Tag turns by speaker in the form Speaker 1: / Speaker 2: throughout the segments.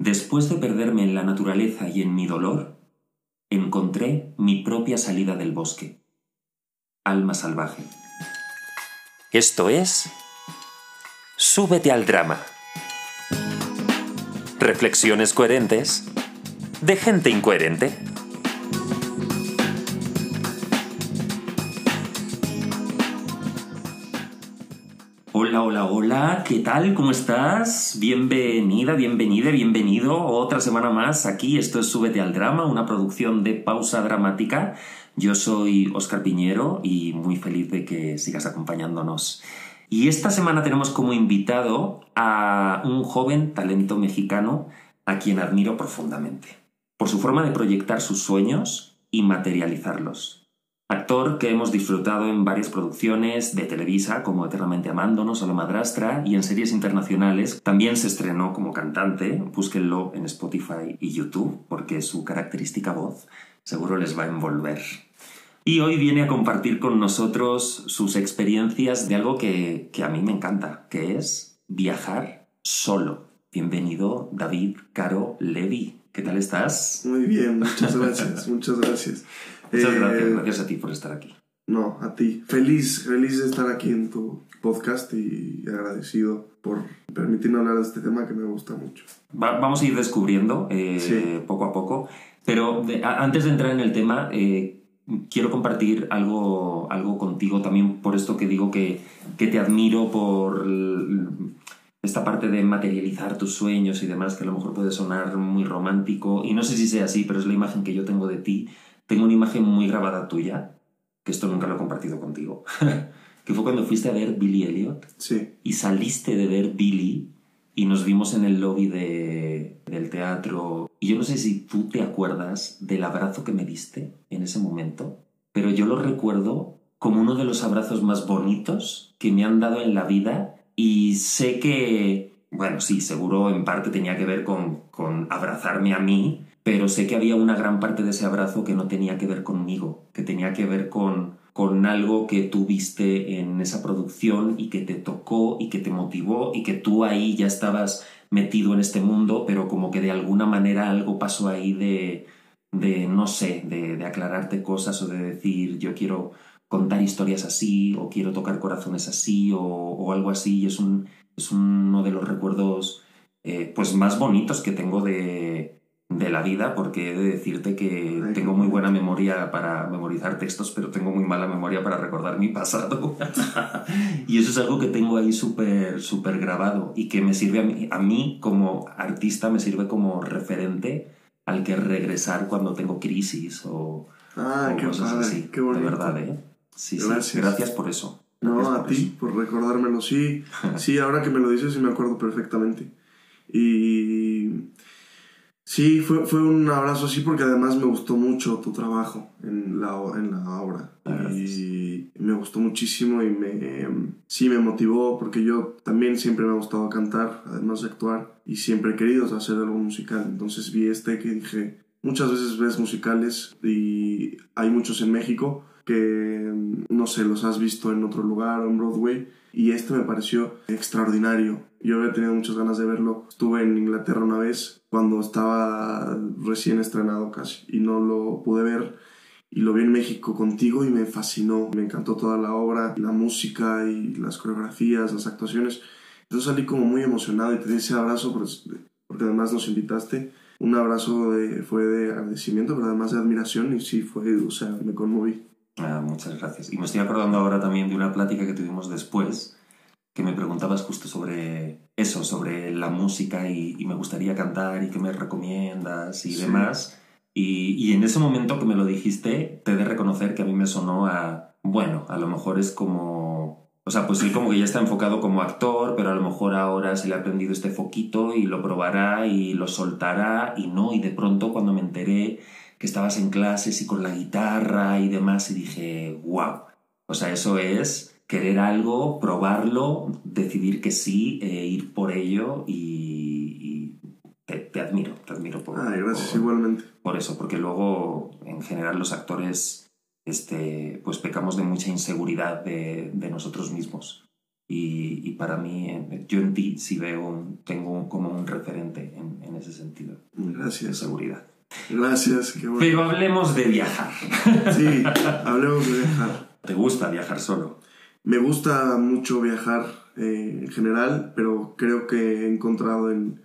Speaker 1: Después de perderme en la naturaleza y en mi dolor, encontré mi propia salida del bosque. Alma salvaje.
Speaker 2: Esto es Súbete al drama. Reflexiones coherentes de gente incoherente.
Speaker 1: Hola, ¿qué tal? ¿Cómo estás? Bienvenida, bienvenida, bienvenido otra semana más aquí. Esto es Súbete al Drama, una producción de pausa dramática. Yo soy Óscar Piñero y muy feliz de que sigas acompañándonos. Y esta semana tenemos como invitado a un joven talento mexicano a quien admiro profundamente, por su forma de proyectar sus sueños y materializarlos. Actor que hemos disfrutado en varias producciones de Televisa, como Eternamente Amándonos o La Madrastra, y en series internacionales. También se estrenó como cantante, búsquenlo en Spotify y YouTube, porque su característica voz seguro les va a envolver. Y hoy viene a compartir con nosotros sus experiencias de algo que, que a mí me encanta, que es viajar solo. Bienvenido, David Caro Levi. ¿Qué tal estás?
Speaker 3: Muy bien, muchas gracias, muchas gracias.
Speaker 1: Muchas
Speaker 3: Eh,
Speaker 1: gracias, gracias a ti por estar aquí.
Speaker 3: No, a ti. Feliz, feliz de estar aquí en tu podcast y agradecido por permitirme hablar de este tema que me gusta mucho.
Speaker 1: Va- vamos a ir descubriendo eh,
Speaker 3: Sí.
Speaker 1: poco a poco, pero de- a- antes de entrar en el tema, eh, quiero compartir algo, algo contigo también por esto que digo que, que te admiro por esta parte de materializar tus sueños y demás, que a lo mejor puede sonar muy romántico, y no sé si sea así, pero es la imagen que yo tengo de ti. Tengo una imagen muy grabada tuya, que esto nunca lo he compartido contigo, que fue cuando fuiste a ver Billy Elliot.
Speaker 3: Sí,
Speaker 1: y saliste de ver Billy y nos vimos en el lobby de, del teatro. Y yo no sé si tú te acuerdas del abrazo que me diste en ese momento, pero yo lo recuerdo como uno de los abrazos más bonitos que me han dado en la vida. Y sé que, bueno, sí, seguro en parte tenía que ver con, con abrazarme a mí, pero sé que había una gran parte de ese abrazo que no tenía que ver conmigo, que tenía que ver con, con algo que tú viste en esa producción y que te tocó y que te motivó y que tú ahí ya estabas metido en este mundo, pero como que de alguna manera algo pasó ahí de, de no sé, de, aclararte cosas o de decir yo quiero contar historias así o quiero tocar corazones así o, o algo así y es, un, es uno de los recuerdos eh, pues más bonitos que tengo de, de la vida porque he de decirte que
Speaker 3: Ay,
Speaker 1: tengo muy buena memoria para memorizar textos pero tengo muy mala memoria para recordar mi pasado y eso es algo que tengo ahí súper súper grabado y que me sirve a mí, a mí como artista me sirve como referente al que regresar cuando tengo crisis o,
Speaker 3: Ah,
Speaker 1: o
Speaker 3: qué
Speaker 1: cosas
Speaker 3: padre,
Speaker 1: así
Speaker 3: qué bonito.
Speaker 1: de verdad ¿eh? sí, sí.
Speaker 3: Gracias.
Speaker 1: gracias por eso
Speaker 3: No,
Speaker 1: Gracias
Speaker 3: a ti
Speaker 1: eso.
Speaker 3: por recordármelo. Sí, sí, ahora que me lo dices sí me acuerdo perfectamente. Y sí, fue, fue un abrazo así porque además me gustó mucho tu trabajo en la, en la obra.
Speaker 1: Ah, gracias.
Speaker 3: Y me gustó muchísimo y me, sí me motivó porque yo también siempre me ha gustado cantar, además de actuar, y siempre he querido hacer algo musical. Entonces vi este que dije, muchas veces ves musicales y hay muchos en México que no sé, los has visto en otro lugar o en Broadway y este me pareció extraordinario. Yo había tenido muchas ganas de verlo. Estuve en Inglaterra una vez cuando estaba recién estrenado casi y no lo pude ver y lo vi en México contigo y me fascinó. Me encantó toda la obra, la música y las coreografías, las actuaciones. Entonces salí como muy emocionado y te di ese abrazo porque además nos invitaste. Un abrazo de- fue de agradecimiento, pero además de admiración y sí fue, o sea, me conmoví.
Speaker 1: Ah, muchas gracias. Y me estoy acordando ahora también de una plática que tuvimos después, que me preguntabas justo sobre eso, sobre la música y, y me gustaría cantar y qué me recomiendas y
Speaker 3: Sí.
Speaker 1: demás. Y, y en ese momento que me lo dijiste, te he de reconocer que a mí me sonó a, bueno, a lo mejor es como... O sea, pues él como que ya está enfocado como actor, pero a lo mejor ahora se le ha prendido este foquito y lo probará y lo soltará y no. Y de pronto cuando me enteré que estabas en clases y con la guitarra y demás y dije, wow. O sea, eso es querer algo, probarlo, decidir que sí, e ir por ello y, y te, te admiro, te admiro por,
Speaker 3: Ay, gracias,
Speaker 1: por-
Speaker 3: igualmente.
Speaker 1: por eso, porque luego en general los actores este, pues pecamos de mucha inseguridad de, de nosotros mismos. Y, y para mí, eh, yo en ti sí veo, un- tengo como un referente en, en ese sentido. De
Speaker 3: Gracias.
Speaker 1: seguridad.
Speaker 3: Gracias, qué bueno.
Speaker 1: Pero hablemos de viajar.
Speaker 3: Sí, hablemos de viajar.
Speaker 1: ¿Te gusta viajar solo?
Speaker 3: Me gusta mucho viajar eh, en general, pero creo que he encontrado en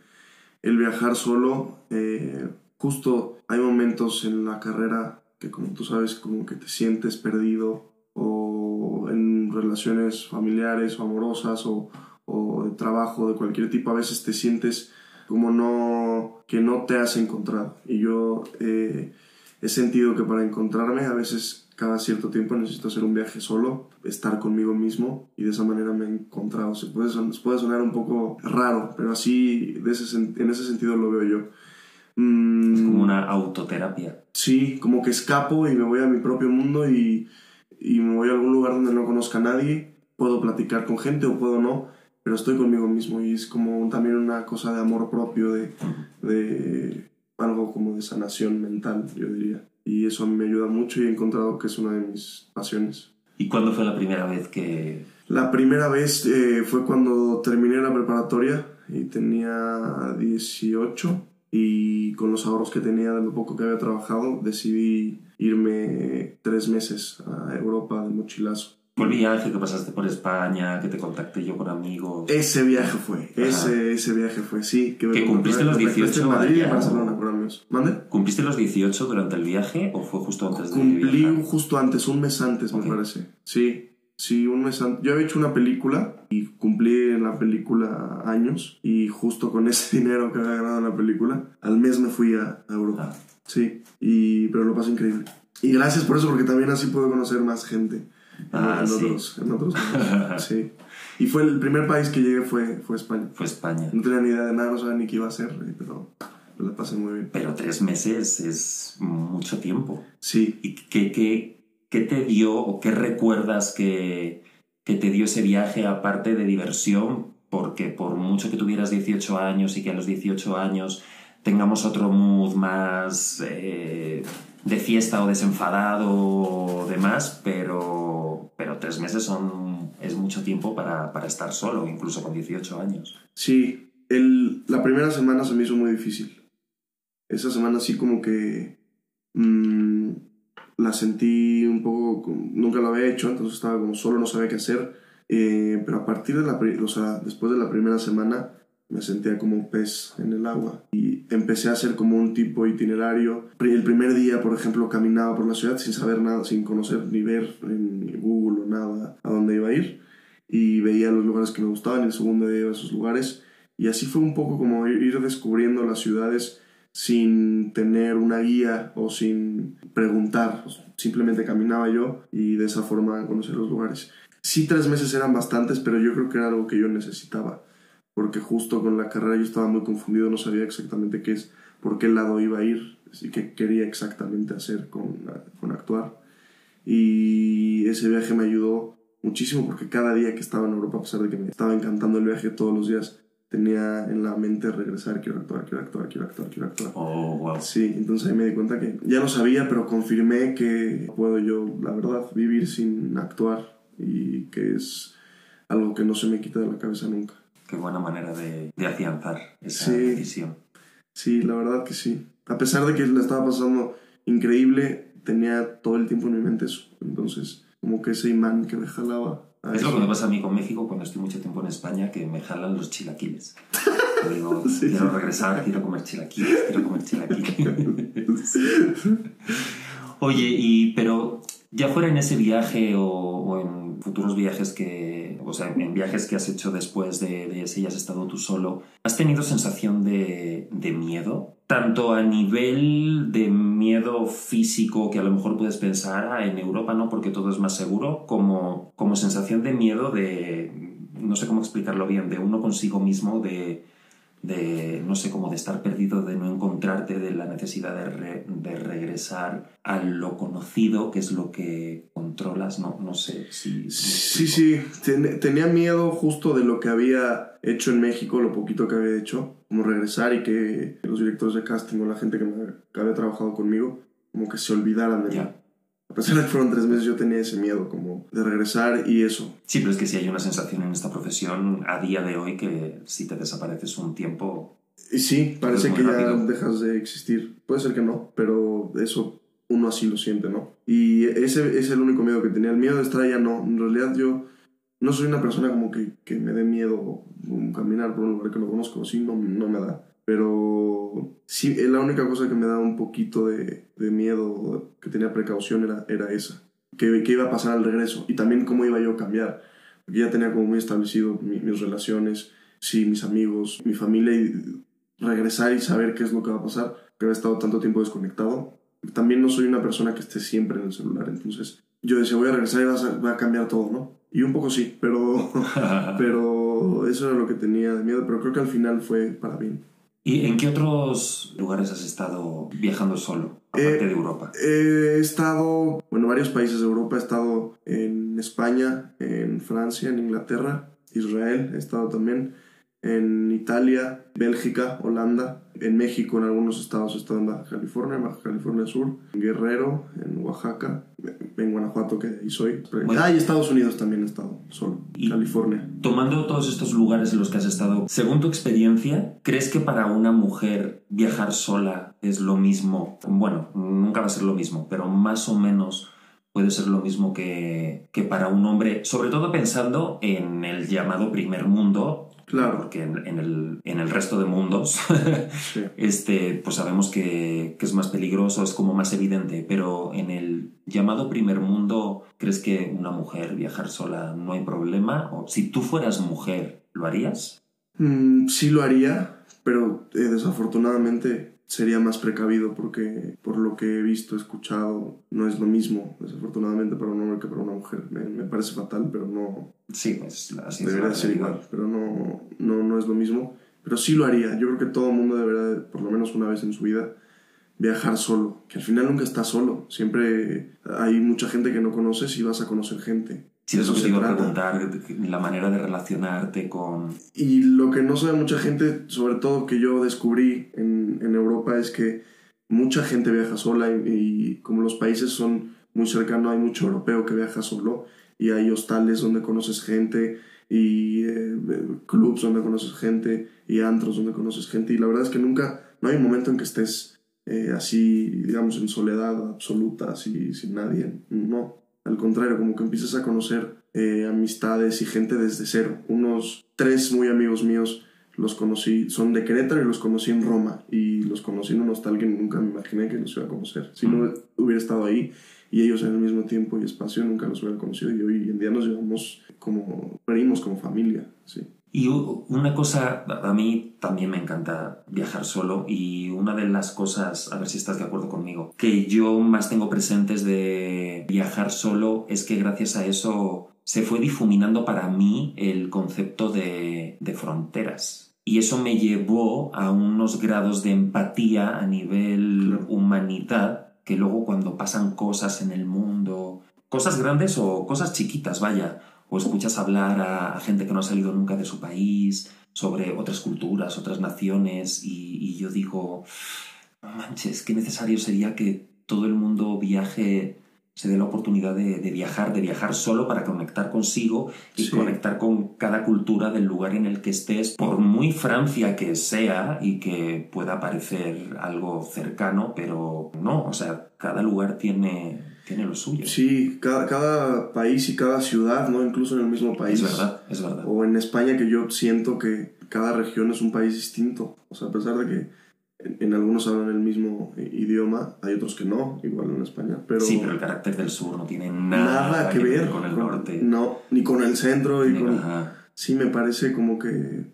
Speaker 3: el viajar solo, eh, justo hay momentos en la carrera que como tú sabes, como que te sientes perdido o en relaciones familiares o amorosas o, o de trabajo de cualquier tipo, a veces te sientes como no, que no te has encontrado. Y yo eh, he sentido que para encontrarme a veces cada cierto tiempo necesito hacer un viaje solo, estar conmigo mismo y de esa manera me he encontrado. Se puede, son- puede sonar un poco raro, pero así de ese, sen- en ese sentido lo veo yo. Mm,
Speaker 1: Es como una autoterapia.
Speaker 3: Sí, como que escapo y me voy a mi propio mundo y, y me voy a algún lugar donde no conozca a nadie. Puedo platicar con gente o puedo no, pero estoy conmigo mismo y es como también una cosa de amor propio, de, de algo como de sanación mental, yo diría. Y eso a mí me ayuda mucho y he encontrado que es una de mis pasiones.
Speaker 1: ¿Y cuándo fue la primera vez que
Speaker 3: La primera vez eh, fue cuando terminé la preparatoria y tenía 18 y con los ahorros que tenía de lo poco que había trabajado decidí irme tres meses a Europa de mochilazo.
Speaker 1: fue el viaje que pasaste por España, que te contacté yo con amigos?
Speaker 3: Ese viaje fue, ese, ese viaje fue, sí. Que, me
Speaker 1: ¿Que cumpliste los
Speaker 3: contactaste
Speaker 1: 18
Speaker 3: en Madrid y Barcelona amigos. ¿Mande?
Speaker 1: ¿Cumpliste los 18 durante el viaje o fue justo antes de
Speaker 3: Cumplí justo antes, un mes antes
Speaker 1: Ok.
Speaker 3: me parece. Sí, sí, un mes antes. Yo había hecho una película y cumplí en la película años y justo con ese dinero que había ganado en la película, al mes me fui a, a Europa.
Speaker 1: Ah.
Speaker 3: Sí, y, pero lo pasé increíble. Y gracias por eso, porque también así puedo conocer más gente en,
Speaker 1: Ah,
Speaker 3: en
Speaker 1: sí.
Speaker 3: otros, en otros lados. Sí. Y fue el primer país que llegué fue, fue España.
Speaker 1: Fue España.
Speaker 3: No tenía ni idea de nada, no sabía ni qué iba a hacer, pero la pasé muy bien.
Speaker 1: Pero tres meses es mucho tiempo.
Speaker 3: Sí,
Speaker 1: ¿Y qué, qué, qué te dio o qué recuerdas que, que te dio ese viaje aparte de diversión? Porque por mucho que tuvieras 18 años y que a los 18 años tengamos otro mood más eh, de fiesta o desenfadado o demás, pero, pero tres meses son, es mucho tiempo para, para estar solo, incluso con 18 años.
Speaker 3: Sí, el, la primera semana se me hizo muy difícil. Esa semana sí como que mm, la sentí un poco, nunca lo había hecho, entonces estaba como solo, no sabía qué hacer. Eh, pero a partir de la, o sea, después de la primera semana me sentía como un pez en el agua y empecé a hacer como un tipo itinerario. El primer día, por ejemplo, caminaba por la ciudad sin saber nada, sin conocer ni ver en Google o nada a dónde iba a ir y veía los lugares que me gustaban el segundo día iba a esos lugares y así fue un poco como ir descubriendo las ciudades sin tener una guía o sin preguntar, simplemente caminaba yo y de esa forma conocí los lugares. Sí, tres meses eran bastantes, pero yo creo que era algo que yo necesitaba, porque justo con la carrera yo estaba muy confundido, no sabía exactamente qué es, por qué lado iba a ir, y qué quería exactamente hacer con, con actuar. Y ese viaje me ayudó muchísimo porque cada día que estaba en Europa, a pesar de que me estaba encantando el viaje todos los días, tenía en la mente regresar, quiero actuar, quiero actuar, quiero actuar, quiero actuar.
Speaker 1: Oh, wow.
Speaker 3: Sí, entonces ahí me di cuenta que ya lo sabía, pero confirmé que puedo yo, la verdad, vivir sin actuar y que es algo que no se me quita de la cabeza nunca.
Speaker 1: Qué buena manera de, de afianzar esa
Speaker 3: Sí.
Speaker 1: decisión.
Speaker 3: Sí, la verdad que sí. A pesar de que la estaba pasando increíble, tenía todo el tiempo en mi mente eso. Entonces, como que ese imán que me jalaba. A
Speaker 1: Es lo que me pasa a mí con México cuando estoy mucho tiempo en España, que me jalan los chilaquiles. Yo digo,
Speaker 3: Sí.
Speaker 1: quiero regresar, quiero comer chilaquiles, quiero comer chilaquiles. Oye, y pero ya fuera en ese viaje o, en futuros viajes que, o sea, en viajes que has hecho después de, de ese y has estado tú solo, ¿has tenido sensación de, de miedo? Tanto a nivel de miedo físico que a lo mejor puedes pensar "Ah, en Europa, ¿no? Porque todo es más seguro, como, como sensación de miedo de, no sé cómo explicarlo bien, de uno consigo mismo, de, de no sé, como de estar perdido, de no encontrarte, de la necesidad de, re- de regresar a lo conocido, que es lo que controlas, no, no sé si...
Speaker 3: Sí, sí, ten- tenía miedo justo de lo que había hecho en México, lo poquito que había hecho, como regresar y que los directores de casting o la gente que, me- que había trabajado conmigo, como que se olvidaran de mí. A pesar de que fueron tres meses, yo tenía ese miedo como de regresar y eso.
Speaker 1: Sí, pero es que sí hay una sensación en esta profesión a día de hoy que si te desapareces un tiempo
Speaker 3: Y sí, parece
Speaker 1: Es
Speaker 3: que ya dejas de existir. Puede ser que no, pero eso uno así lo siente, ¿no? Y ese es el único miedo que tenía. El miedo de estar allá no. En realidad yo no soy una persona como que, que me dé miedo caminar por un lugar que no conozco. Sí, no, no me da. Pero sí, eh, la única cosa que me da un poquito de, de miedo, que tenía precaución, era, era esa. Que, que iba a pasar al regreso. Y también cómo iba yo a cambiar. Porque ya tenía como muy establecido mi- mis relaciones, sí, mis amigos, mi familia. Y regresar y saber qué es lo que va a pasar. Que había estado tanto tiempo desconectado. También no soy una persona que esté siempre en el celular. Entonces yo decía, voy a regresar y va a, va a cambiar todo, ¿no? Y un poco sí, pero, pero eso era lo que tenía de miedo. Pero creo que al final fue para bien.
Speaker 1: ¿Y en qué otros lugares has estado viajando solo, aparte
Speaker 3: Eh,
Speaker 1: de Europa?
Speaker 3: He estado, bueno, varios países de Europa. He estado en España, en Francia, en Inglaterra, Israel. He estado también en Italia, Bélgica, Holanda, en México, en algunos estados. He estado en Baja California, en Baja California Sur, en Guerrero, en Oaxaca, en Guanajuato, que ahí soy.
Speaker 1: Bueno.
Speaker 3: Ah, y Estados Unidos también he estado, solo.
Speaker 1: Y-
Speaker 3: California.
Speaker 1: Tomando todos estos lugares en los que has estado, según tu experiencia, ¿crees que para una mujer viajar sola es lo mismo? Bueno, nunca va a ser lo mismo, pero más o menos puede ser lo mismo que, que para un hombre, sobre todo pensando en el llamado primer mundo,
Speaker 3: Claro.
Speaker 1: porque en, en el, en el resto de mundos
Speaker 3: Sí.
Speaker 1: este, pues sabemos que, que es más peligroso, es como más evidente, pero en el llamado primer mundo, ¿crees que una mujer viajar sola no hay problema? O si tú fueras mujer, ¿lo harías?
Speaker 3: Mm, sí lo haría, pero eh, desafortunadamente sería más precavido porque por lo que he visto, escuchado, no es lo mismo, desafortunadamente para un hombre que para una mujer. Me, me parece fatal, pero no
Speaker 1: Sí, pues así
Speaker 3: debería ser
Speaker 1: realidad.
Speaker 3: igual, pero no, no, no es lo mismo. Pero sí lo haría. Yo creo que todo el mundo debería, por lo menos una vez en su vida, viajar solo. Que al final nunca estás solo. Siempre hay mucha gente que no conoces y vas a conocer gente.
Speaker 1: Si
Speaker 3: De
Speaker 1: eso
Speaker 3: eso
Speaker 1: te
Speaker 3: se
Speaker 1: iba a preguntar, la manera de relacionarte con...
Speaker 3: Y lo que no sabe mucha gente, sobre todo que yo descubrí en, en Europa, es que mucha gente viaja sola y, y como los países son muy cercanos, hay mucho europeo que viaja solo y hay hostales donde conoces gente y eh, clubs donde conoces gente y antros donde conoces gente y la verdad es que nunca, no hay un momento en que estés eh, así, digamos, en soledad absoluta, así, sin nadie, no. Al contrario, como que empiezas a conocer eh, amistades y gente desde cero. Unos tres muy amigos míos los conocí, son de Querétaro y los conocí en Roma. Y los conocí en un hostal que nunca me imaginé que los iba a conocer. Si no hubiera estado ahí y ellos en el mismo tiempo y espacio, nunca los hubiera conocido. Y hoy en día nos llevamos como primos, como familia. Sí.
Speaker 1: Y una cosa, a mí también me encanta viajar solo y una de las cosas, a ver si estás de acuerdo conmigo, que yo más tengo presentes de viajar solo es que gracias a eso se fue difuminando para mí el concepto de, de fronteras. Y eso me llevó a unos grados de empatía a nivel humanidad que luego cuando pasan cosas en el mundo, cosas grandes o cosas chiquitas, vaya, o escuchas hablar a, gente que no ha salido nunca de su país sobre otras culturas, otras naciones, y, yo digo, manches, qué necesario sería que todo el mundo viaje, se dé la oportunidad de, de viajar, de viajar solo para conectar consigo y
Speaker 3: Sí.
Speaker 1: conectar con cada cultura del lugar en el que estés, por muy Francia que sea y que pueda parecer algo cercano, pero no, o sea, cada lugar tiene, tiene lo suyo.
Speaker 3: Sí, cada, cada país y cada ciudad, ¿no? Incluso en el mismo país.
Speaker 1: Es verdad, es verdad.
Speaker 3: O en España que yo siento que cada región es un país distinto. O sea, a pesar de que en, en algunos hablan el mismo i- idioma, hay otros que no, igual en España. Pero,
Speaker 1: sí, pero el carácter del sur no tiene nada,
Speaker 3: nada que ver
Speaker 1: con el norte.
Speaker 3: No, ni con el centro. Y
Speaker 1: Ni-
Speaker 3: con,
Speaker 1: ajá.
Speaker 3: sí, me parece como que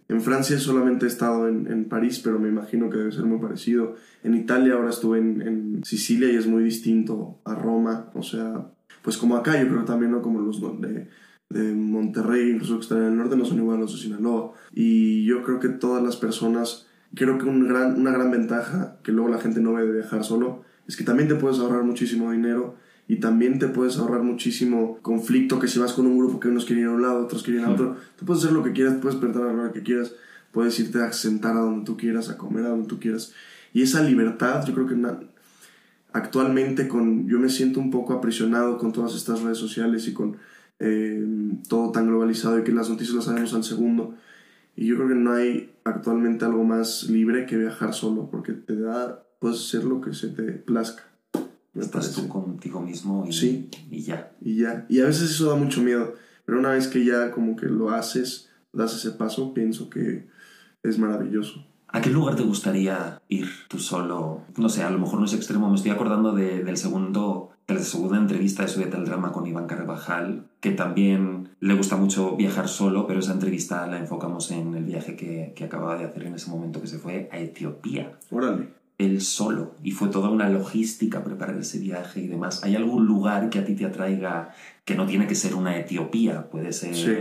Speaker 3: en Francia solamente he estado en, en París, pero me imagino que debe ser muy parecido. En Italia ahora estuve en, en Sicilia y es muy distinto a Roma. O sea, pues como acá, yo creo también, ¿no? Como los de, de Monterrey, incluso que están en el norte, no son igual a los de Sinaloa. Y yo creo que todas las personas, creo que un gran, una gran ventaja que luego la gente no ve de viajar solo, es que también te puedes ahorrar muchísimo dinero y también te puedes ahorrar muchísimo conflicto que si vas con un grupo que unos quieren ir a un lado, otros quieren ir a otro, tú puedes hacer lo que quieras, puedes despertar a la hora que quieras, puedes irte a sentar a donde tú quieras, a comer a donde tú quieras. Y esa libertad, yo creo que na- actualmente con, yo me siento un poco aprisionado con todas estas redes sociales y con eh, todo tan globalizado y que las noticias las sabemos al segundo. Y yo creo que no hay actualmente algo más libre que viajar solo, porque te da, puedes hacer lo que se te plazca.
Speaker 1: Estás
Speaker 3: parece.
Speaker 1: tú contigo mismo y,
Speaker 3: Sí.
Speaker 1: y ya.
Speaker 3: Y ya. Y a veces eso da mucho miedo, pero una vez que ya como que lo haces, das ese paso, pienso que es maravilloso.
Speaker 1: ¿A qué lugar te gustaría ir tú solo? No sé, a lo mejor no es extremo. Me estoy acordando de, del segundo, la segunda entrevista de Subete al Drama con Iván Carvajal, que también le gusta mucho viajar solo, pero esa entrevista la enfocamos en el viaje que, que acababa de hacer en ese momento que se fue a Etiopía.
Speaker 3: Órale.
Speaker 1: Él solo. Y fue toda una logística preparar ese viaje y demás. ¿Hay algún lugar que a ti te atraiga que no tiene que ser una Etiopía? Puede ser,
Speaker 3: Sí.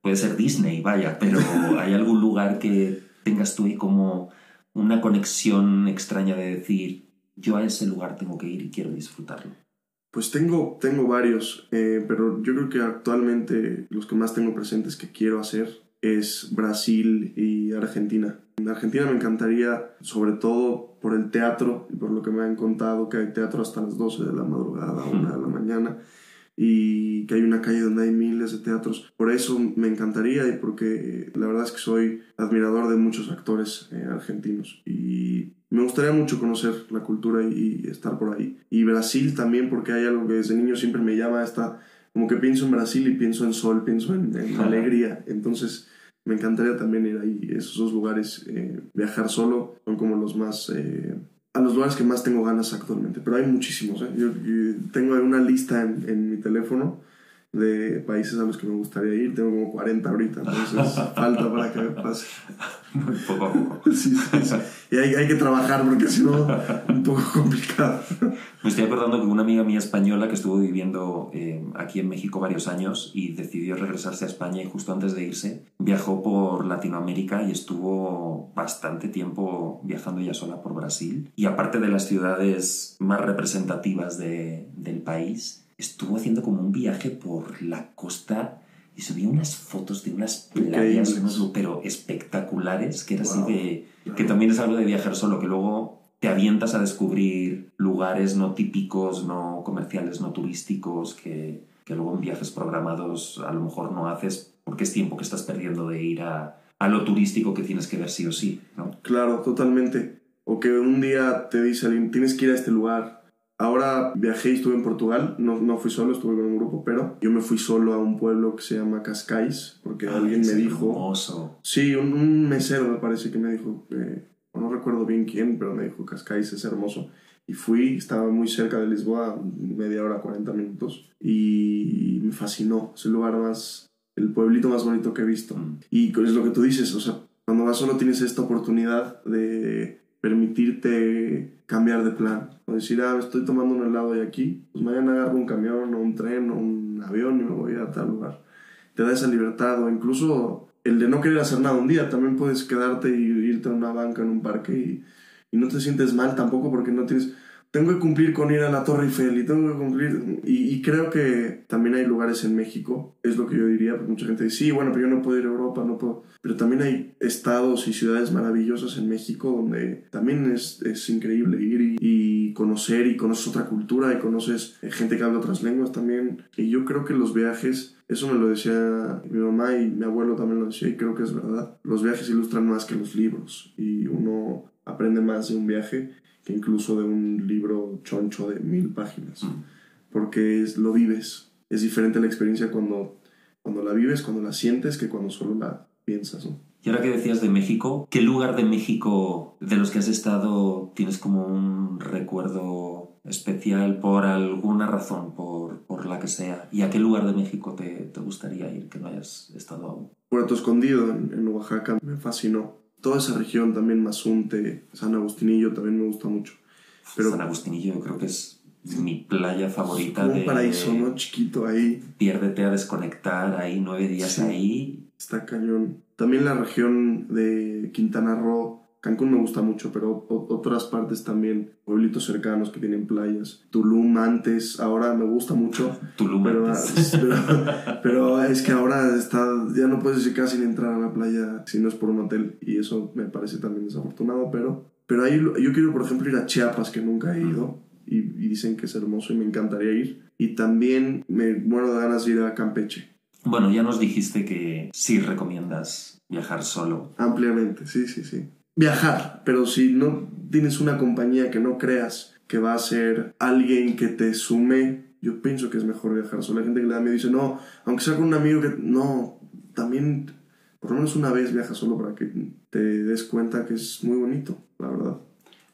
Speaker 1: puede ser Disney, vaya, pero ¿hay algún lugar que tengas tú ahí como una conexión extraña de decir, yo a ese lugar tengo que ir y quiero disfrutarlo?
Speaker 3: Pues tengo, tengo varios, eh, pero yo creo que actualmente los que más tengo presentes que quiero hacer es Brasil y Argentina. En Argentina me encantaría, sobre todo por el teatro y por lo que me han contado, que hay teatro hasta las 12 de la madrugada, 1 de la mañana, y que hay una calle donde hay miles de teatros. Por eso me encantaría y porque la verdad es que soy admirador de muchos actores eh, argentinos y me gustaría mucho conocer la cultura y, y estar por ahí. Y Brasil también porque hay algo que desde niño siempre me llama esta, como que pienso en Brasil y pienso en sol, pienso en, en alegría. Entonces me encantaría también ir ahí, esos dos lugares, eh, viajar solo, son como los más... eh, a los lugares que más tengo ganas actualmente, pero hay muchísimos. ¿eh? Yo, yo tengo una lista en, en mi teléfono de países a los que me gustaría ir, tengo como 40 ahorita, entonces falta para que me pase.
Speaker 1: Muy poco a poco.
Speaker 3: Sí, sí, sí. Y hay, que trabajar porque si no, un poco complicado.
Speaker 1: Me estoy acordando que una amiga mía española que estuvo viviendo eh, aquí en México varios años y decidió regresarse a España y justo antes de irse viajó por Latinoamérica y estuvo bastante tiempo viajando ella sola por Brasil. Y aparte de las ciudades más representativas de- del país, estuvo haciendo como un viaje por la costa y subió unas fotos de unas playas,
Speaker 3: Increíbles.
Speaker 1: unos- pero espectaculares, que era
Speaker 3: Wow.
Speaker 1: así de... que también es algo de viajar solo, que luego te avientas a descubrir lugares no típicos, no comerciales, no turísticos, que, que luego en viajes programados a lo mejor no haces porque es tiempo que estás perdiendo de ir a, a lo turístico que tienes que ver sí o sí, ¿no?
Speaker 3: Claro, totalmente. O que un día te dice alguien, tienes que ir a este lugar. Ahora viajé y estuve en Portugal, no, no fui solo, estuve con un grupo, pero yo me fui solo a un pueblo que se llama Cascais, porque alguien
Speaker 1: Ay,
Speaker 3: me dijo...
Speaker 1: hermoso.
Speaker 3: Sí, un, un mesero me parece que me dijo, eh, no recuerdo bien quién, pero me dijo Cascais es hermoso. Y fui, estaba muy cerca de Lisboa, media hora, 40 minutos, y me fascinó. Es el lugar más, el pueblito más bonito que he visto.
Speaker 1: Mm.
Speaker 3: Y es lo que tú dices, o sea, cuando vas solo tienes esta oportunidad de permitirte cambiar de plan. O decir, ah, estoy tomando un helado y aquí, pues mañana agarro un camión o un tren o un avión y me voy a tal lugar. Te da esa libertad o incluso el de no querer hacer nada un día. También puedes quedarte y irte a una banca en un parque y, y no te sientes mal tampoco porque no tienes... Tengo que cumplir con ir a la Torre Eiffel y tengo que cumplir... Y, y creo que también hay lugares en México, es lo que yo diría, porque mucha gente dice, sí, bueno, pero yo no puedo ir a Europa, no puedo... Pero también hay estados y ciudades maravillosas en México donde también es, es increíble ir y, y conocer y conoces otra cultura y conoces eh, gente que habla otras lenguas también. Y yo creo que los viajes, eso me lo decía mi mamá y mi abuelo también lo decía y creo que es verdad. Los viajes ilustran más que los libros y uno aprende más de un viaje que incluso de un libro choncho de mil páginas.
Speaker 1: Mm.
Speaker 3: Porque es, lo vives. Es diferente la experiencia cuando, cuando la vives, cuando la sientes, que cuando solo la piensas. ¿no?
Speaker 1: Y ahora que decías de México, ¿qué lugar de México de los que has estado tienes como un recuerdo especial por alguna razón, por, por la que sea? ¿Y a qué lugar de México te, te gustaría ir que no hayas estado aún?
Speaker 3: Puerto Escondido en, en Oaxaca me fascinó. Toda esa región también, Mazunte, San Agustinillo, también me gusta mucho. Pero-
Speaker 1: San Agustinillo yo creo que es mi playa favorita de
Speaker 3: un paraíso, ¿no? Chiquito ahí,
Speaker 1: piérdete a desconectar ahí nueve días
Speaker 3: Sí.
Speaker 1: ahí
Speaker 3: está cañón. También la región de Quintana Roo, Cancún me gusta mucho, pero otras partes también, pueblitos cercanos que tienen playas. Tulum antes, ahora me gusta mucho.
Speaker 1: Tulum
Speaker 3: Pero,
Speaker 1: antes.
Speaker 3: pero, pero es que ahora está, ya no puedes ir casi ni entrar a la playa si no es por un hotel y eso me parece también desafortunado, pero, pero ahí yo quiero por ejemplo ir a Chiapas que nunca he ido y, y dicen que es hermoso y me encantaría ir y también me muero de ganas de ir a Campeche.
Speaker 1: Bueno, ya nos dijiste que sí recomiendas viajar solo.
Speaker 3: Ampliamente, sí, sí, sí. Viajar, pero si no tienes una compañía que no creas que va a ser alguien que te sume, yo pienso que es mejor viajar solo. Hay gente que le da miedo dice, no, aunque sea con un amigo que... No, también por lo menos una vez viaja solo para que te des cuenta que es muy bonito, la verdad.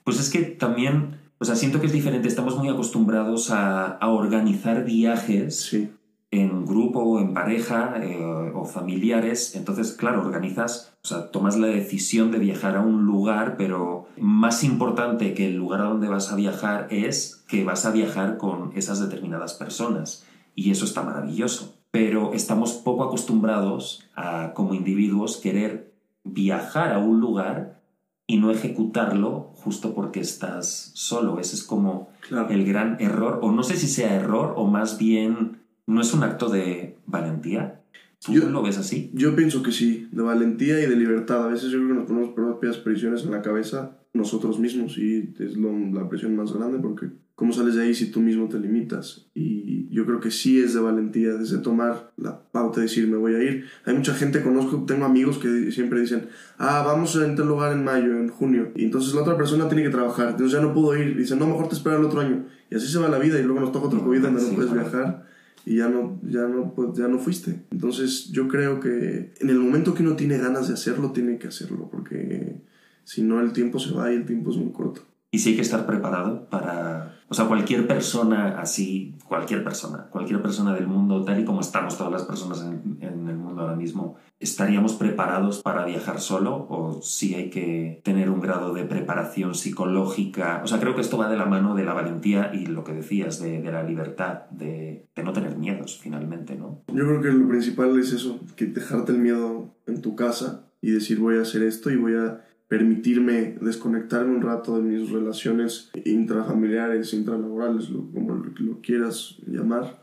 Speaker 1: Pues es que también, o sea, siento que es diferente. Estamos muy acostumbrados a, a organizar viajes
Speaker 3: Sí,
Speaker 1: en grupo o en pareja eh, o familiares. Entonces, claro, organizas, o sea, tomas la decisión de viajar a un lugar, pero más importante que el lugar a donde vas a viajar es que vas a viajar con esas determinadas personas. Y eso está maravilloso. Pero estamos poco acostumbrados a, como individuos, querer viajar a un lugar y no ejecutarlo justo porque estás solo. Ese es como
Speaker 3: claro.
Speaker 1: el gran error, o no sé si sea error, o más bien no es un acto de valentía. ¿Tú
Speaker 3: Yo-
Speaker 1: lo ves así?
Speaker 3: Yo pienso que sí, de valentía y de libertad. A veces yo creo que nos ponemos propias prisiones en la cabeza nosotros mismos y es lo- la presión más grande porque ¿cómo sales de ahí si tú mismo te limitas? Y yo creo que sí es de valentía, desde tomar la pauta de decir me voy a ir. Hay mucha gente, conozco, tengo amigos que siempre dicen, ah, vamos a tal lugar en mayo, en junio. Y entonces la otra persona tiene que trabajar, entonces ya no pudo ir. Y dicen, no, mejor te espera el otro año. Y así se va la vida y luego nos toca otro COVID donde no puedes viajar y ya no, ya no, pues, ya no fuiste. Entonces yo creo que en el momento que uno tiene ganas de hacerlo, tiene que hacerlo, porque si no el tiempo se va y el tiempo es muy corto.
Speaker 1: Y sí hay que estar preparado para... O sea, cualquier persona así, cualquier persona, cualquier persona del mundo, tal y como estamos todas las personas en, en el mundo ahora mismo, ¿estaríamos preparados para viajar solo o sí hay que tener un grado de preparación psicológica? O sea, creo que esto va de la mano de la valentía y lo que decías, de, de la libertad, de, de no tener miedos finalmente, ¿no?
Speaker 3: Yo creo que lo principal es eso, que dejarte el miedo en tu casa y decir voy a hacer esto y voy a permitirme desconectarme un rato de mis relaciones intrafamiliares, intralaborales, lo- como lo, quieras llamar,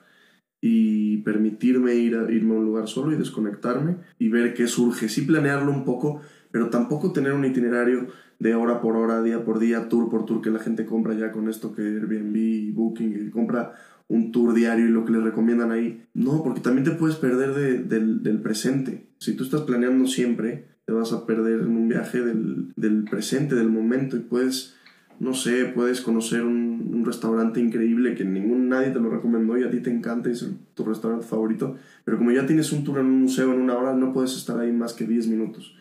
Speaker 3: y permitirme ir a, irme a un lugar solo y desconectarme y ver qué surge. Sí planearlo un poco, pero tampoco tener un itinerario de hora por hora, día por día, tour por tour que la gente compra ya con esto que Airbnb y Booking y compra un tour diario y lo que le recomiendan ahí. No, porque también te puedes perder de- del, del presente. Si tú estás planeando siempre, te vas a perder en un viaje del, del presente, del momento y puedes, no sé, puedes conocer un, un restaurante increíble que ningún nadie te lo recomendó y a ti te encanta y es tu restaurante favorito, pero como ya tienes un tour en un museo en una hora, no puedes estar ahí más que 10 minutos.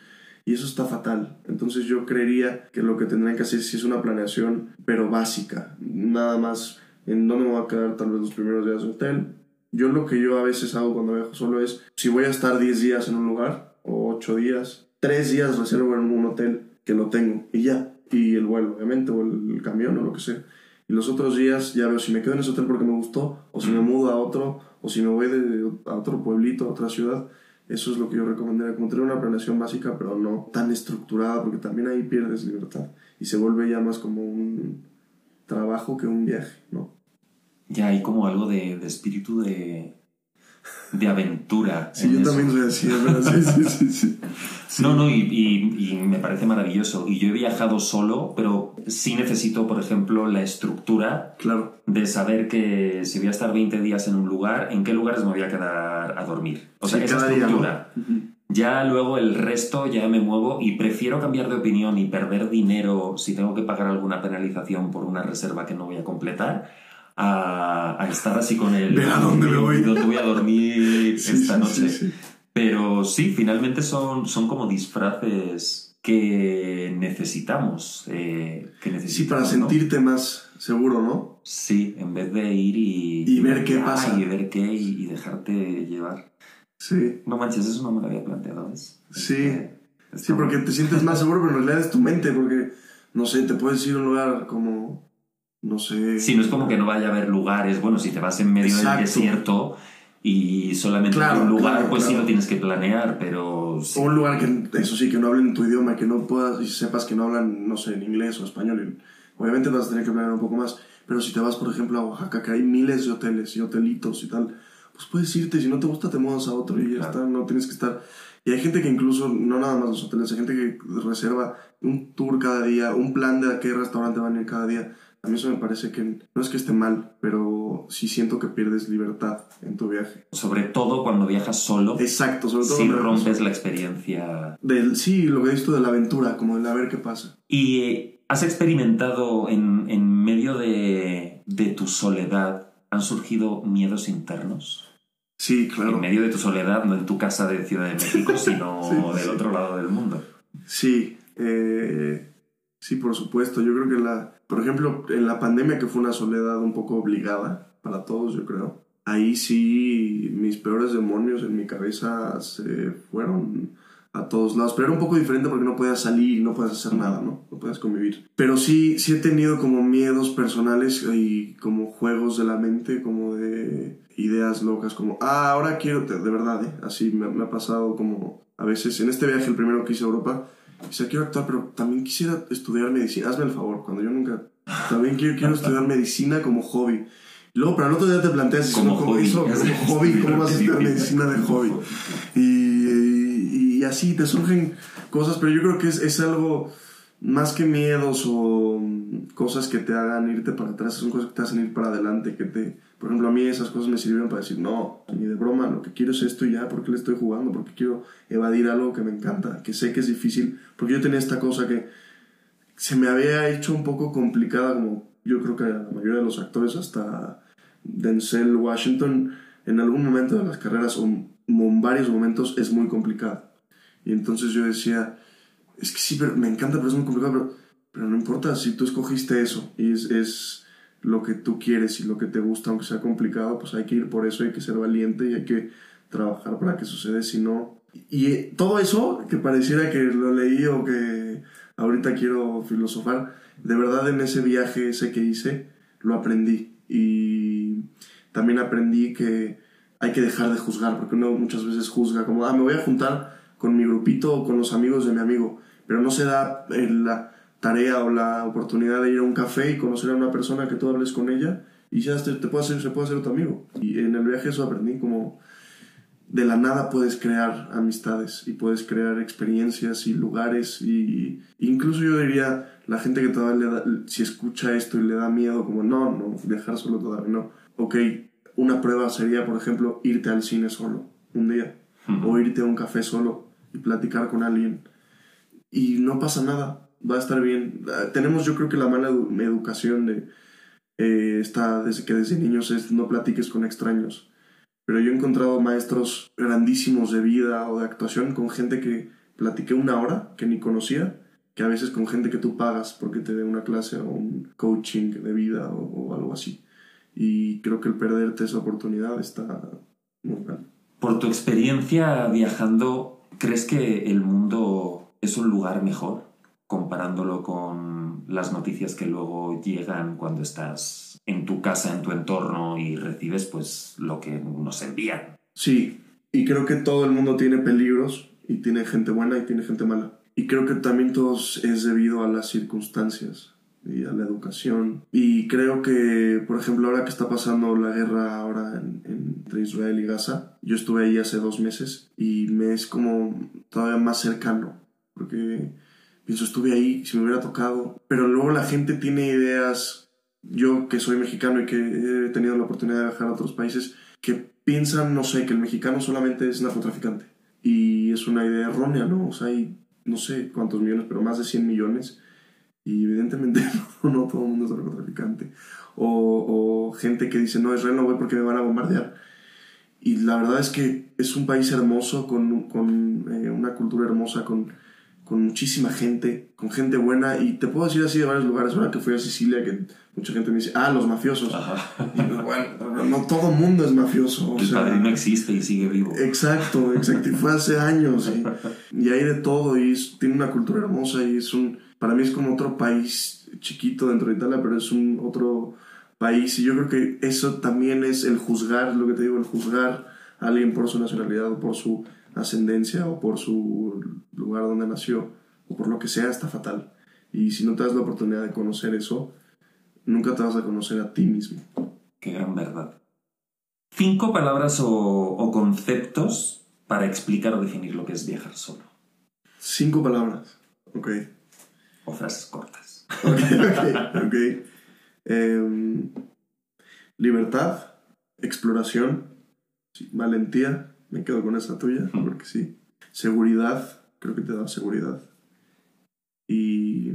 Speaker 3: Y eso está fatal. Entonces yo creería que lo que tendrían que hacer sí es una planeación, pero básica. Nada más en dónde me voy a quedar tal vez los primeros días de hotel. Yo lo que yo a veces hago cuando viajo solo es, si voy a estar 10 días en un lugar, o 8 días, 3 días reservo en un hotel que lo tengo y ya. Y el vuelo, obviamente, o el, el camión o lo que sea. Y los otros días ya veo si me quedo en ese hotel porque me gustó, o si me mudo a otro, o si me voy de, a otro pueblito, a otra ciudad. Eso es lo que yo recomendaría, como tener una planeación básica, pero no tan estructurada, porque también ahí pierdes libertad y se vuelve ya más como un trabajo que un viaje, ¿no?
Speaker 1: Ya hay como algo de, de espíritu de, de aventura.
Speaker 3: Sí, yo
Speaker 1: eso.
Speaker 3: también soy así, verdad, sí, sí, sí, sí.
Speaker 1: No, no, y, y- y me parece maravilloso. Y yo he viajado solo, pero sí necesito, por ejemplo, la estructura
Speaker 3: Claro,
Speaker 1: de saber que si voy a estar 20 días en un lugar, en qué lugares me voy a quedar a dormir. O sea,
Speaker 3: Sí,
Speaker 1: esa
Speaker 3: día, ¿no?
Speaker 1: estructura. Ya luego el resto ya me muevo y prefiero cambiar de opinión y perder dinero si tengo que pagar alguna penalización por una reserva que no voy a completar a, a estar así con el...
Speaker 3: Ve a dónde me voy.
Speaker 1: ¿Dónde voy a dormir
Speaker 3: Sí,
Speaker 1: esta
Speaker 3: sí,
Speaker 1: noche?
Speaker 3: Sí, sí.
Speaker 1: Pero sí, finalmente son, son como disfraces que necesitamos. eh, que
Speaker 3: Sí,
Speaker 1: necesitamos
Speaker 3: para
Speaker 1: ¿no?
Speaker 3: sentirte más seguro, ¿no?
Speaker 1: Sí, en vez de ir y...
Speaker 3: Y ver qué pasa.
Speaker 1: Y ver qué y, y dejarte llevar.
Speaker 3: Sí,
Speaker 1: No manches, eso no me lo había planteado, ¿ves?
Speaker 3: Sí.
Speaker 1: Este,
Speaker 3: sí, porque te sientes más seguro, pero en realidad es tu mente, porque, no sé, te puedes ir a un lugar como, no sé...
Speaker 1: Sí, no es como que no vaya a haber lugares. Bueno, si te vas en medio
Speaker 3: Exacto.
Speaker 1: del desierto y solamente
Speaker 3: Claro,
Speaker 1: un lugar,
Speaker 3: claro,
Speaker 1: pues sí
Speaker 3: claro.
Speaker 1: lo tienes que planear, pero... sí.
Speaker 3: Un lugar que, eso sí, que no hablen tu idioma, que no puedas, y sepas que no hablan, no sé, en inglés o español. obviamente vas a tener que planear un poco más. Pero si te vas, por ejemplo, a Oaxaca, que hay miles de hoteles y hotelitos y tal, pues puedes irte. Si no te gusta, te mudas a otro y ya está. No tienes que estar. Y hay gente que incluso, no nada más los hoteles, hay gente que reserva un tour cada día, un plan de a qué restaurante van a ir cada día. A mí eso me parece que no es que esté mal, pero sí siento que pierdes libertad en tu viaje.
Speaker 1: Sobre todo cuando viajas solo.
Speaker 3: Exacto, sobre todo
Speaker 1: Si rompes la experiencia.
Speaker 3: Del, sí, lo que he visto de la aventura, como el a ver qué pasa.
Speaker 1: ¿Y has experimentado en, en medio de, de tu soledad, han surgido miedos internos?
Speaker 3: Sí, claro.
Speaker 1: En medio de tu soledad, no en tu casa de Ciudad de México, sino
Speaker 3: Sí,
Speaker 1: del
Speaker 3: sí.
Speaker 1: otro lado del mundo.
Speaker 3: Sí, eh, sí, por supuesto. Yo creo que la, por ejemplo, en la pandemia que fue una soledad un poco obligada para todos, yo creo. Ahí sí, mis peores demonios en mi cabeza se fueron a todos lados. Pero era un poco diferente porque no podías salir, no podías hacer nada, ¿no? No podías convivir. Pero sí, sí he tenido como miedos personales y como juegos de la mente, como de ideas locas, como, ah, ahora quiero, de verdad, ¿eh? Así me, me ha pasado como a veces, en este viaje, el primero que hice a Europa, Dice, quiero actuar, pero también quisiera estudiar medicina. Hazme el favor, cuando yo nunca... También quiero, quiero estudiar medicina como hobby. Luego, para el otro día te planteas,
Speaker 1: Como hobby.
Speaker 3: eso, como hobby, ¿cómo vas a estudiar medicina de hobby? Y, y, y así te surgen cosas, pero yo creo que es, es algo más que miedos o cosas que te hagan irte para atrás, son cosas que te hacen ir para adelante, que te... Por ejemplo, a mí esas cosas me sirvieron para decir, no, ni de broma, lo que quiero es esto y ya, porque le estoy jugando, porque quiero evadir algo que me encanta, que sé que es difícil, porque yo tenía esta cosa que se me había hecho un poco complicada, como yo creo que la mayoría de los actores, hasta Denzel Washington, en algún momento de las carreras o en varios momentos es muy complicado. Y entonces yo decía, es que sí, pero me encanta, pero es muy complicado, pero, pero no importa, si tú escogiste eso y es, es lo que tú quieres y lo que te gusta, aunque sea complicado, pues hay que ir por eso, hay que ser valiente y hay que trabajar para que suceda, si no... Y eh, todo eso, que pareciera que lo leí o que ahorita quiero filosofar, de verdad en ese viaje ese que hice, lo aprendí. Y también aprendí que hay que dejar de juzgar, porque uno muchas veces juzga como, ah, me voy a juntar con mi grupito o con los amigos de mi amigo, pero no se da eh, la tarea o la oportunidad de ir a un café y conocer a una persona que tú hables con ella y ya te, te puede hacer, se puede hacer tu amigo. Y en el viaje eso aprendí, como de la nada puedes crear amistades y puedes crear experiencias y lugares y incluso yo diría la gente que todavía le da, si escucha esto y le da miedo como no, no, dejar solo todavía no. Ok, una prueba sería por ejemplo irte al cine solo un día o irte a un café solo y platicar con alguien y no pasa nada, va a estar bien. Ah, Tenemos yo creo que la mala edu- educación de eh, está desde que desde niños es no platiques con extraños. Pero yo he encontrado maestros grandísimos de vida o de actuación con gente que platiqué una hora que ni conocía, que a veces con gente que tú pagas porque te dé una clase o un coaching de vida o, o algo así. Y creo que el perderte esa oportunidad está muy mal.
Speaker 1: Por tu experiencia viajando, ¿crees que el mundo es un lugar mejor comparándolo con las noticias que luego llegan cuando estás en tu casa, en tu entorno y recibes pues lo que nos envían?
Speaker 3: Sí, y creo que todo el mundo tiene peligros y tiene gente buena y tiene gente mala. Y creo que también todo es debido a las circunstancias y a la educación. Y creo que, por ejemplo, ahora que está pasando la guerra ahora en- en- entre Israel y Gaza, yo estuve ahí hace dos meses y me es como todavía más cercano, porque pienso, estuve ahí, si me hubiera tocado, pero luego la gente tiene ideas, yo que soy mexicano y que he tenido la oportunidad de viajar a otros países, que piensan, no sé, que el mexicano solamente es narcotraficante. Y es una idea errónea, ¿no? O sea, hay no sé cuántos millones, pero más de 100 millones. Y evidentemente no, no todo el mundo es narcotraficante. O, o gente que dice, no, Israel no voy porque me van a bombardear. Y la verdad es que es un país hermoso, con, con eh, una cultura hermosa, con, con muchísima gente, con gente buena. Y te puedo decir así de varios lugares. Ahora que fui a Sicilia, que mucha gente me dice, ah, los mafiosos. Y pues, bueno, no todo mundo es mafioso. o
Speaker 1: El
Speaker 3: sea,
Speaker 1: padrino existe y sigue vivo.
Speaker 3: Exacto, exacto. Y fue hace años. Y, y hay de todo. Y es- tiene una cultura hermosa. Y es un. Para mí es como otro país chiquito dentro de Italia, pero es un otro país. Y yo creo que eso también es el juzgar, lo que te digo, el juzgar a alguien por su nacionalidad o por su ascendencia o por su lugar donde nació o por lo que sea, está fatal. Y si no te das la oportunidad de conocer eso, nunca te vas a conocer a ti mismo.
Speaker 1: Qué gran verdad. Cinco palabras o, o conceptos para explicar o definir lo que es viajar solo.
Speaker 3: Cinco palabras. Ok.
Speaker 1: O frases cortas.
Speaker 3: Ok, ok, ok. Em, libertad, exploración, sí, valentía, me quedo con esa tuya, porque sí. Seguridad, creo que te da seguridad. Y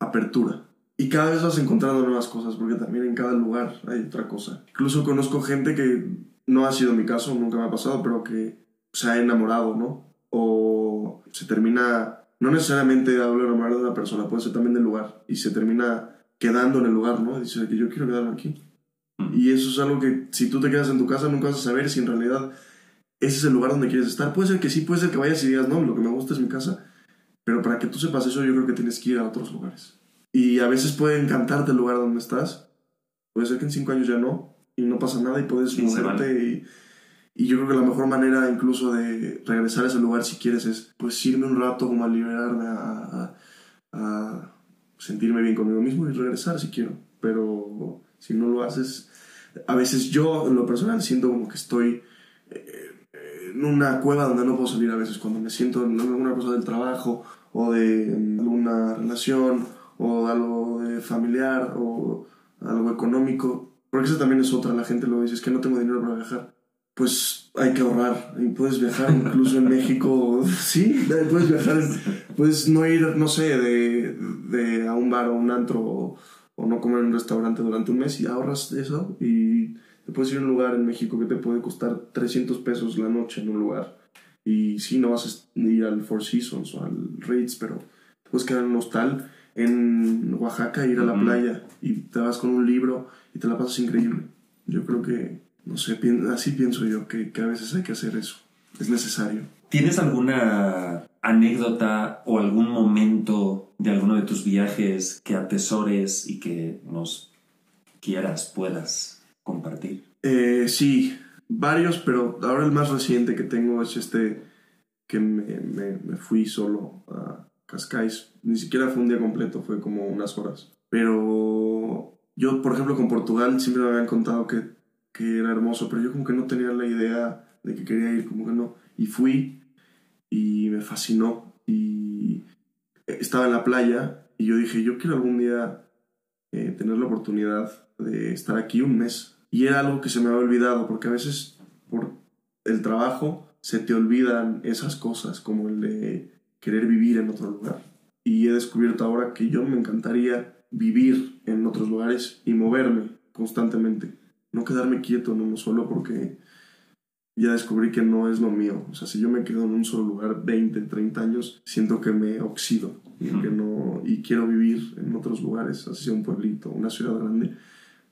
Speaker 3: apertura. Y cada vez vas encontrando nuevas cosas, porque también en cada lugar hay otra cosa. Incluso conozco gente que no ha sido mi caso, nunca me ha pasado, pero que se ha enamorado, ¿no? O se termina, no necesariamente de hablar enamorar de una persona, puede ser también del lugar, y se termina quedando en el lugar, ¿no? Dice que yo quiero quedarme aquí.
Speaker 1: Mm.
Speaker 3: Y eso es algo que si tú te quedas en tu casa nunca vas a saber si en realidad ese es el lugar donde quieres estar. Puede ser que sí, puede ser que vayas y digas, no, lo que me gusta es mi casa, pero para que tú sepas eso yo creo que tienes que ir a otros lugares. Y a veces puede encantarte el lugar donde estás, puede ser que en cinco años ya no, y no pasa nada y puedes
Speaker 1: Sí,
Speaker 3: moverte y, y yo creo que la mejor manera incluso de regresar a ese lugar si quieres es pues irme un rato como a liberarme, a, a- a sentirme bien conmigo mismo y regresar si quiero. Pero si no lo haces, a veces yo en lo personal siento como que estoy eh, en una cueva donde no puedo salir a veces cuando me siento en alguna cosa del trabajo o de mm, alguna relación o algo de familiar o algo económico. Porque eso también es otra, la gente lo dice, es que no tengo dinero para viajar. Pues hay que ahorrar y puedes viajar incluso en México. Sí, puedes viajar, puedes no ir, no sé, de, de a un bar o un antro o, o no comer en un restaurante durante un mes y ahorras eso y te puedes ir a un lugar en México que te puede costar 300 pesos la noche en un lugar. Y sí, no vas a ir al Four Seasons o al Ritz, pero te puedes quedar en un hostal en Oaxaca, ir a la playa y te vas con un libro y te la pasas increíble. Yo creo que, no sé, así pienso yo, que, que a veces hay que hacer eso. Es necesario.
Speaker 1: ¿Tienes alguna anécdota o algún momento de alguno de tus viajes que atesores y que nos quieras, puedas compartir?
Speaker 3: Eh, sí, varios, pero ahora el más reciente que tengo es este que me, me- me fui solo a Cascais. Ni siquiera fue un día completo, fue como unas horas. Pero yo, por ejemplo, con Portugal siempre me habían contado que, que era hermoso, pero yo como que no tenía la idea de que quería ir, como que no. Y fui y me fascinó. Y estaba en la playa y yo dije, yo quiero algún día eh, tener la oportunidad de estar aquí un mes. Y era algo que se me había olvidado, porque a veces por el trabajo se te olvidan esas cosas, como el de querer vivir en otro lugar. Y he descubierto ahora que yo me encantaría vivir en otros lugares y moverme constantemente. No quedarme quieto en uno solo porque ya descubrí que no es lo mío. O sea, si yo me quedo en un solo lugar 20, 30 años, siento que me oxido y, que no, y quiero vivir en otros lugares, así sea un pueblito, una ciudad grande.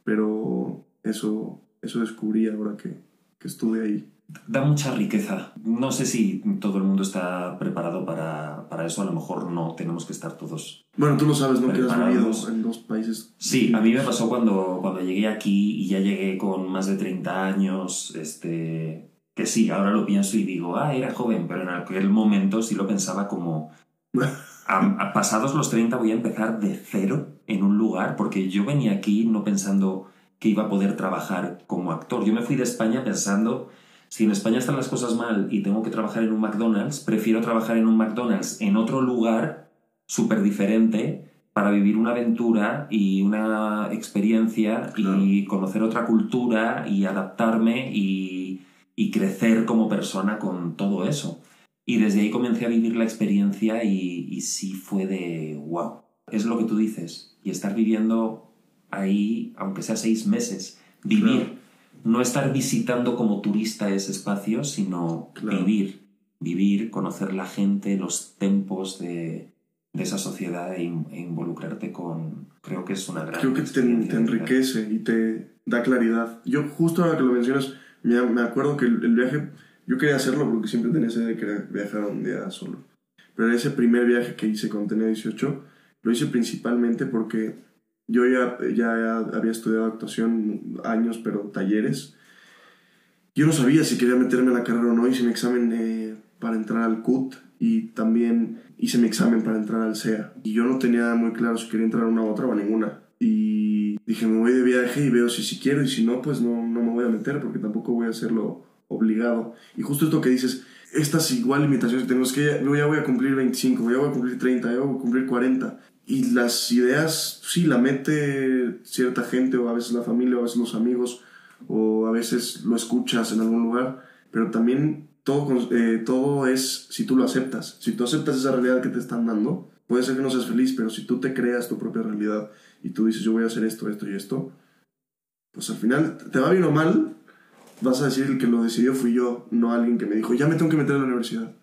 Speaker 3: Pero eso, eso descubrí ahora que, que estuve ahí.
Speaker 1: Da mucha riqueza. No sé si todo el mundo está preparado para, para eso. A lo mejor no, tenemos que estar todos.
Speaker 3: Bueno, tú lo sabes, ¿no? Que has vivido en dos países.
Speaker 1: Sí, a mí me pasó cuando, cuando llegué aquí y ya llegué con más de 30 años. Este, que sí, ahora lo pienso y digo, ah, era joven, pero en aquel momento sí lo pensaba como. a- a pasados los 30 voy a empezar de cero en un lugar, porque yo venía aquí no pensando que iba a poder trabajar como actor. Yo me fui de España pensando, si en España están las cosas mal y tengo que trabajar en un McDonald's, prefiero trabajar en un McDonald's en otro lugar súper diferente para vivir una aventura y una experiencia y conocer otra cultura y adaptarme y, y crecer como persona con todo eso. Y desde ahí comencé a vivir la experiencia y, y sí fue de wow. Es lo que tú dices. Y estar viviendo ahí, aunque sea seis meses, vivir.
Speaker 3: Claro.
Speaker 1: No estar visitando como turista ese espacio, sino
Speaker 3: Claro.
Speaker 1: vivir. Vivir, conocer la gente, los tempos de, de esa sociedad e, in- e involucrarte con... Creo que es una gran...
Speaker 3: Creo que te, te enriquece y te da claridad. Yo justo ahora que lo mencionas, me, me acuerdo que el, el viaje, yo quería hacerlo porque siempre tenía esa idea de querer viajar un día solo. Pero ese primer viaje que hice cuando tenía 18, lo hice principalmente porque yo ya, ya había estudiado actuación años, pero talleres. Yo no sabía si quería meterme a la carrera o no, hice mi examen eh, para entrar al CUT y también hice mi examen para entrar al SEA. Y yo no tenía muy claro si quería entrar a una u otra o a ninguna. Y dije, me voy de viaje y veo si, si quiero y si no, pues no, no me voy a meter porque tampoco voy a hacerlo obligado. Y justo esto que dices, estas igual limitaciones que tengo, es que ya, ya voy a cumplir 25, ya voy a cumplir 30, ya voy a cumplir 40. Y las ideas, sí, la mete cierta gente, o a veces la familia, o a veces los amigos, o a veces lo escuchas en algún lugar, pero también todo, eh, todo es si tú lo aceptas. Si tú aceptas esa realidad que te están dando, puede ser que no seas feliz, pero si tú te creas tu propia realidad y tú dices yo voy a hacer esto, esto y esto, pues al final, te va bien o mal, vas a decir el que lo decidió fui yo, no alguien que me dijo ya me tengo que meter a la universidad.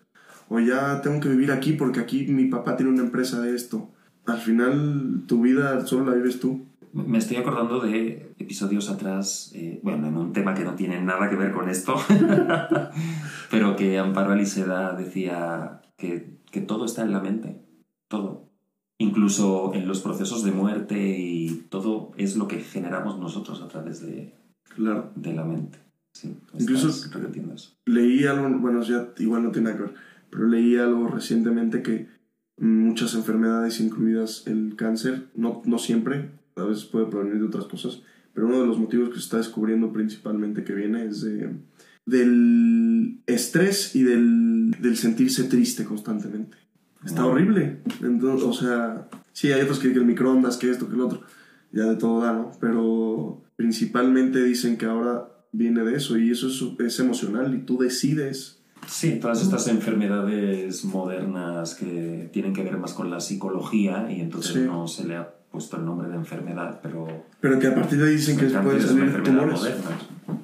Speaker 3: O ya tengo que vivir aquí porque aquí mi papá tiene una empresa de esto. Al final, tu vida solo la vives tú.
Speaker 1: Me estoy acordando de episodios atrás, eh, bueno, en un tema que no tiene nada que ver con esto, pero que Amparo Aliseda decía que, que todo está en la mente, todo. Incluso en los procesos de muerte y todo es lo que generamos nosotros a través de,
Speaker 3: Claro.
Speaker 1: de la mente. Sí,
Speaker 3: Incluso-
Speaker 1: repitiendo eso.
Speaker 3: Leí algo, bueno, ya igual no tiene nada que ver, pero leí algo recientemente que muchas enfermedades, incluidas el cáncer, no, no siempre, a veces puede provenir de otras cosas, pero uno de los motivos que se está descubriendo principalmente que viene es de- del estrés y del, del sentirse triste constantemente. Está
Speaker 1: Wow.
Speaker 3: horrible. Entonces, o sea, sí, hay otros que que el microondas, que esto, que el otro, ya de todo da, ¿no? Pero principalmente dicen que ahora viene de eso y eso es, es emocional y tú decides.
Speaker 1: Sí, todas estas enfermedades modernas que tienen que ver más con la psicología y entonces
Speaker 3: Sí.
Speaker 1: no se le ha puesto el nombre de enfermedad, pero
Speaker 3: Pero que a partir de ahí dicen que pueden salir tumores.
Speaker 1: moderna.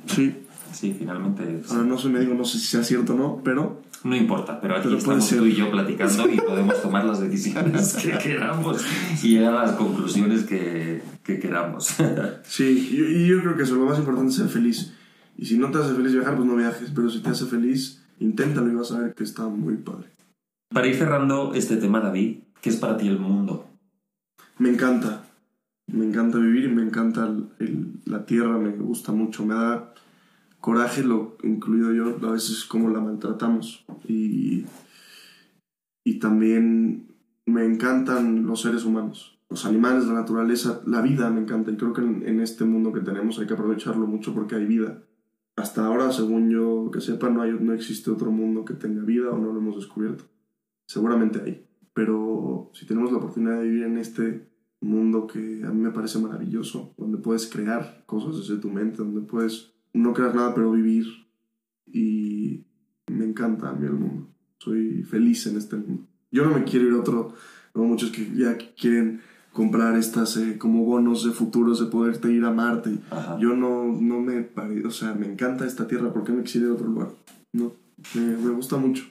Speaker 3: Sí.
Speaker 1: Sí, finalmente.
Speaker 3: Ahora no soy médico, no sé si sea cierto o no, pero
Speaker 1: no importa, pero aquí
Speaker 3: Pero
Speaker 1: estamos
Speaker 3: ser.
Speaker 1: tú y yo platicando y podemos tomar las decisiones que queramos y llegar a las conclusiones que, que queramos.
Speaker 3: sí. Y, y yo creo que eso, lo más importante es ser feliz. Y si no te hace feliz viajar, pues no viajes. Pero si te hace feliz, inténtalo y vas a ver que está muy padre.
Speaker 1: Para ir cerrando este tema, David, ¿qué es para ti el mundo?
Speaker 3: Me encanta. Me encanta vivir me encanta el- el- la tierra, me gusta mucho. Me da coraje, lo incluido yo, a veces como la maltratamos. Y, y también me encantan los seres humanos, los animales, la naturaleza, la vida me encanta. Y creo que en, en este mundo que tenemos hay que aprovecharlo mucho porque hay vida. Hasta ahora, según yo que sepa, no, hay, no existe otro mundo que tenga vida o no lo hemos descubierto. Seguramente hay. Pero si tenemos la oportunidad de vivir en este mundo que a mí me parece maravilloso, donde puedes crear cosas desde tu mente, donde puedes no crear nada pero vivir y me encanta a mí el mundo. Soy feliz en este mundo. Yo no me quiero ir a otro, no muchos que ya quieren comprar estas eh, como bonos de futuros de poderte ir a Marte.
Speaker 1: Ajá.
Speaker 3: Yo no, no me pare, o sea, me encanta esta tierra, ¿por qué me quisiera ir a otro lugar? No, me, me gusta mucho.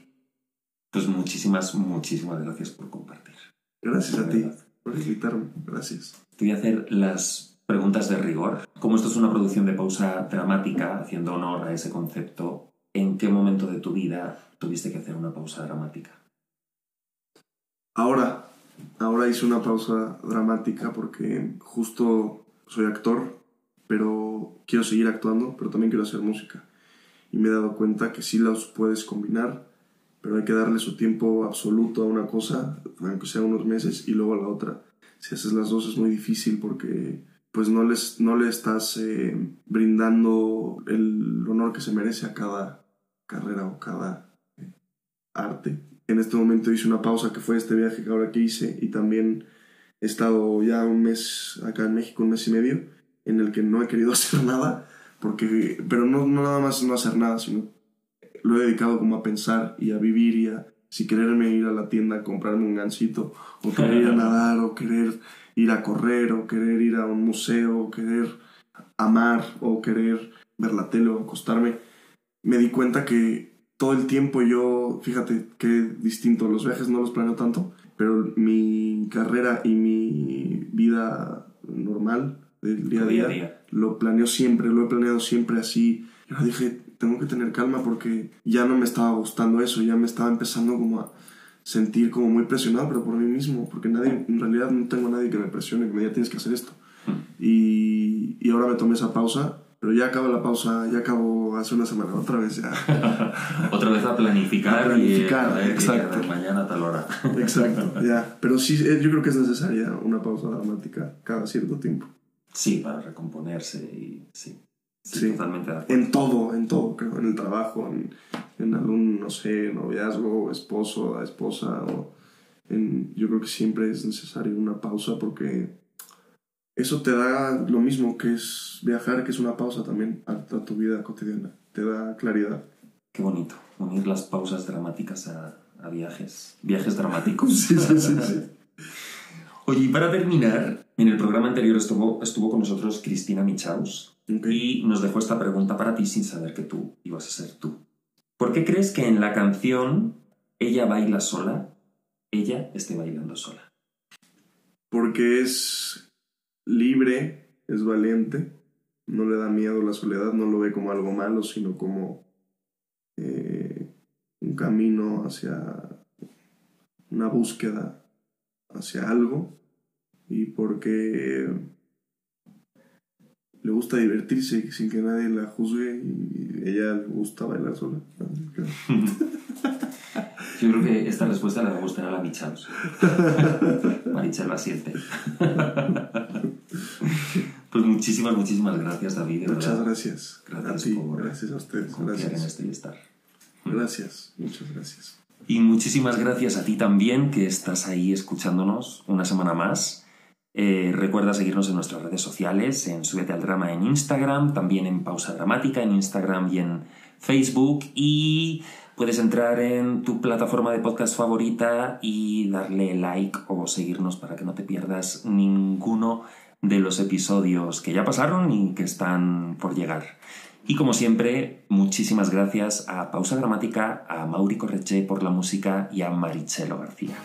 Speaker 1: Pues muchísimas, muchísimas gracias por compartir.
Speaker 3: Gracias a ti
Speaker 1: verdad.
Speaker 3: por invitarme. Gracias.
Speaker 1: Te voy a hacer las preguntas de rigor. Como esto es una producción de pausa dramática, haciendo honor a ese concepto, ¿en qué momento de tu vida tuviste que hacer una pausa dramática?
Speaker 3: Ahora, ahora hice una pausa dramática porque justo soy actor, pero quiero seguir actuando, pero también quiero hacer música. Y me he dado cuenta que sí los puedes combinar, pero hay que darle su tiempo absoluto a una cosa, aunque sea unos meses, y luego a la otra. Si haces las dos es muy difícil porque pues no, les, no le estás eh, brindando el honor que se merece a cada carrera o cada eh, arte. En este momento hice una pausa que fue este viaje que ahora que hice y también he estado ya un mes acá en México, un mes y medio, en el que no he querido hacer nada, porque, pero no, no nada más no hacer nada, sino lo he dedicado como a pensar y a vivir y a si quererme ir a la tienda a comprarme un gansito, o querer ir a nadar, o querer ir a correr, o querer ir a un museo, o querer amar, o querer ver la tele o acostarme, me di cuenta que todo el tiempo yo, fíjate qué distinto, los viajes no los planeo tanto, pero mi carrera y mi vida normal del día a
Speaker 1: Día
Speaker 3: día, lo planeo siempre, lo he planeado siempre así. Y ahora dije, tengo que tener calma porque ya no me estaba gustando eso, ya me estaba empezando como a sentir como muy presionado, pero por mí mismo, porque nadie, en realidad no tengo a nadie que me presione, que me diga tienes que hacer esto. Y, y ahora me tomé esa pausa, pero ya acabo la pausa, ya acabo hace una semana, otra vez ya.
Speaker 1: Otra vez a planificar,
Speaker 3: A planificar,
Speaker 1: y a ver qué
Speaker 3: exacto.
Speaker 1: queda mañana a tal hora.
Speaker 3: Exacto, ya. Pero sí, eh, yo creo que es necesaria una pausa dramática cada cierto tiempo.
Speaker 1: Sí, para recomponerse y sí. Sí,
Speaker 3: Sí.
Speaker 1: totalmente de.
Speaker 3: En todo, en todo, creo. En el trabajo, en, en algún, no sé, noviazgo, esposo, esposa. O en, yo creo que siempre es necesario una pausa porque eso te da lo mismo que es viajar, que es una pausa también a, a tu vida cotidiana. Te da claridad.
Speaker 1: Qué bonito, unir las pausas dramáticas a, a viajes. Viajes dramáticos.
Speaker 3: Sí, sí, sí, sí.
Speaker 1: Oye, y para terminar, en el programa anterior estuvo, estuvo con nosotros Cristina Michaus y nos dejó esta pregunta para ti sin saber que tú ibas a ser tú. ¿Por qué crees que en la canción Ella baila sola, ella esté bailando sola?
Speaker 3: Porque es libre, es valiente, no le da miedo la soledad, no lo ve como algo malo, sino como eh, un camino hacia una búsqueda hacia algo y porque le gusta divertirse sin que nadie la juzgue y ella le gusta bailar sola.
Speaker 1: Yo creo que esta respuesta le va a gustar a la Michaus. Marichel la siente. Pues muchísimas, muchísimas gracias, David. de
Speaker 3: Muchas
Speaker 1: verdad.
Speaker 3: gracias.
Speaker 1: Gracias
Speaker 3: a ti,
Speaker 1: por
Speaker 3: gracias a ustedes.
Speaker 1: Confiar en
Speaker 3: Gracias.
Speaker 1: este estar.
Speaker 3: Gracias, muchas gracias.
Speaker 1: Y muchísimas gracias a ti también que estás ahí escuchándonos una semana más. Eh, recuerda seguirnos en nuestras redes sociales, en Súbete al Drama en Instagram, también en Pausa Dramática en Instagram y en Facebook. Y puedes entrar en tu plataforma de podcast favorita y darle like o seguirnos para que no te pierdas ninguno de los episodios que ya pasaron y que están por llegar. Y como siempre, muchísimas gracias a Pausa Dramática, a Mauri Correche por la música y a Marichelo García.